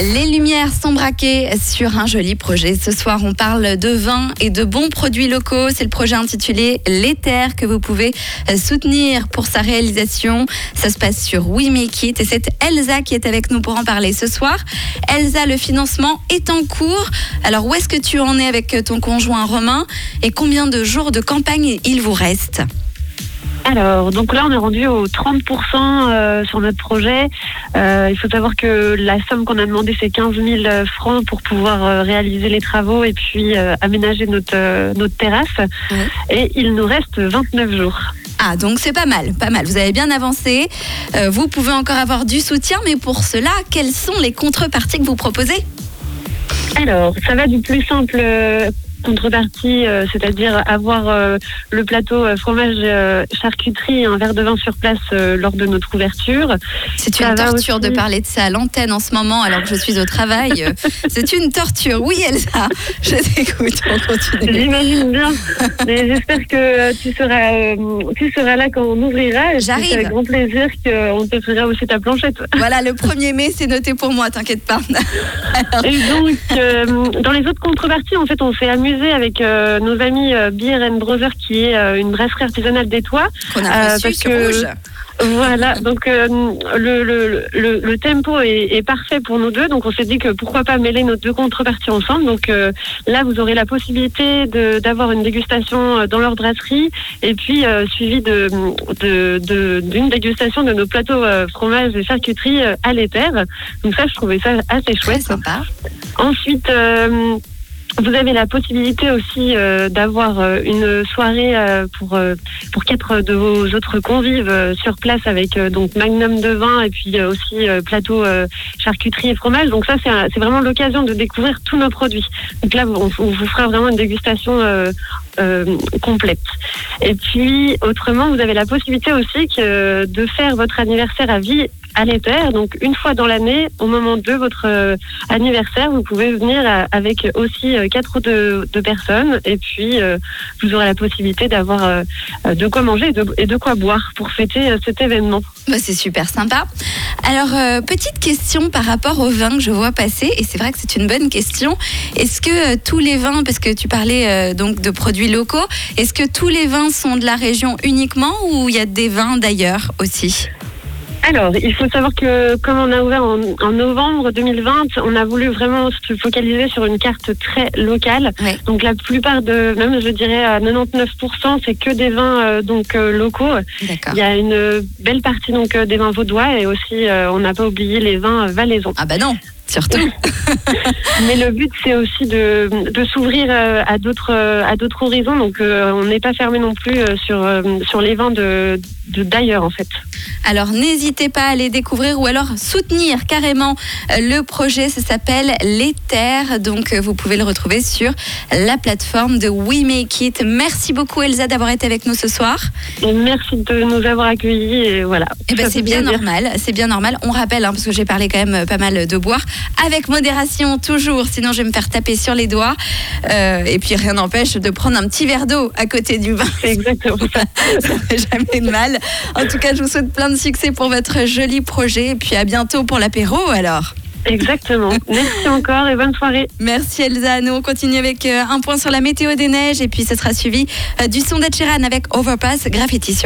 Les lumières sont braquées sur un joli projet. Ce soir, on parle de vin et de bons produits locaux. C'est le projet intitulé L'Éther que vous pouvez euh, soutenir pour sa réalisation. Ça se passe sur We Make It et c'est Elsa qui est avec nous pour en parler ce soir. Elsa, le financement est en cours. Alors, où est-ce que tu en es avec ton conjoint Romain et combien de jours de campagne il vous reste? Alors, donc là, on est rendu au 30% euh, sur notre projet. Euh, il faut savoir que la somme qu'on a demandé, c'est 15 000 francs pour pouvoir euh, réaliser les travaux et puis aménager notre, notre terrasse. Et il nous reste 29 jours. Ah, donc c'est pas mal, pas mal. Vous avez bien avancé. Vous pouvez encore avoir du soutien, mais pour cela, quelles sont les contreparties que vous proposez? Alors, ça va du plus simple contrepartie, euh, c'est-à-dire avoir euh, le plateau euh, fromage charcuterie et un verre de vin sur place lors de notre ouverture. C'est une torture aussi. de parler de ça à l'antenne en ce moment alors que je suis au travail. C'est une torture. Oui, Elsa, je t'écoute. On continue. J'imagine bien. Mais j'espère que tu seras, tu seras là quand on ouvrira. J'arrive. C'est avec grand plaisir qu'on te fera aussi ta planchette. Voilà, le 1er mai, c'est noté pour moi, t'inquiète pas. Alors, Et donc, dans les autres contreparties, en fait, on s'est amusé avec euh, nos amis euh, Beer and Brother, qui est euh, une brasserie artisanale des toits. qu'on a parce que- Rouge. Voilà, donc euh, le, le, le, le tempo est, est parfait pour nous deux, donc on s'est dit que pourquoi pas mêler nos deux contreparties ensemble. Donc euh, là, vous aurez la possibilité d'avoir une dégustation dans leur brasserie et puis euh, suivi de de- de- d'une dégustation de nos plateaux fromage et charcuterie à l'éther. Donc ça, je trouvais ça assez Très chouette. sympa. Ensuite, vous avez la possibilité aussi euh, d'avoir euh, une soirée euh, pour euh, pour quatre de vos autres convives euh, sur place avec euh, donc magnum de vin et puis aussi plateau charcuterie et fromage. Donc ça c'est c'est vraiment l'occasion de découvrir tous nos produits. Donc là on, on vous fera vraiment une dégustation complète. Et puis autrement vous avez la possibilité aussi que de faire votre anniversaire à vie à l'éther. Donc une fois dans l'année, au moment de votre anniversaire, vous pouvez venir avec aussi quatre de, de personnes et puis euh, vous aurez la possibilité d'avoir euh, de quoi manger et de, quoi boire pour fêter euh, cet événement. Bah, c'est super sympa. Alors, petite question par rapport aux vins que je vois passer, et c'est vrai que c'est une bonne question. Est-ce que tous les vins, parce que tu parlais donc de produits locaux, est-ce que tous les vins sont de la région uniquement ou il y a des vins d'ailleurs aussi? Alors, il faut savoir que comme on a ouvert en, en novembre 2020, on a voulu vraiment se focaliser sur une carte très locale. Ouais. Donc la plupart de, même je dirais à 99%, c'est que des vins euh, donc euh, locaux. Il y a une belle partie donc euh, des vins vaudois et aussi euh, on n'a pas oublié les vins euh, valaisans. Ah bah non, surtout. Mais le but c'est aussi de, de s'ouvrir euh, à d'autres euh, à d'autres horizons. Donc euh, on n'est pas fermé non plus sur sur les vins de de- d'ailleurs en fait. Alors n'hésitez pas à les découvrir ou alors soutenir carrément le projet. Ça s'appelle Les Terres. Donc vous pouvez le retrouver sur la plateforme de We Make It. Merci beaucoup Elsa d'avoir été avec nous ce soir. Et merci de nous avoir accueillis et voilà. Eh ben c'est bien normal, c'est bien normal. On rappelle, hein, parce que j'ai parlé quand même pas mal de boire, avec modération toujours, sinon je vais me faire taper sur les doigts. Euh, et puis rien n'empêche de prendre un petit verre d'eau à côté du vin. Exactement ça. Ça fait jamais de mal. En tout cas, je vous souhaite plein de succès pour votre joli projet. Et puis à bientôt pour l'apéro alors. Exactement. Merci encore et bonne soirée. Merci Elsa. Nous on continue avec euh, un point sur la météo des neiges et puis ce sera suivi euh, du son d'Ed Sheeran avec Overpass Graffiti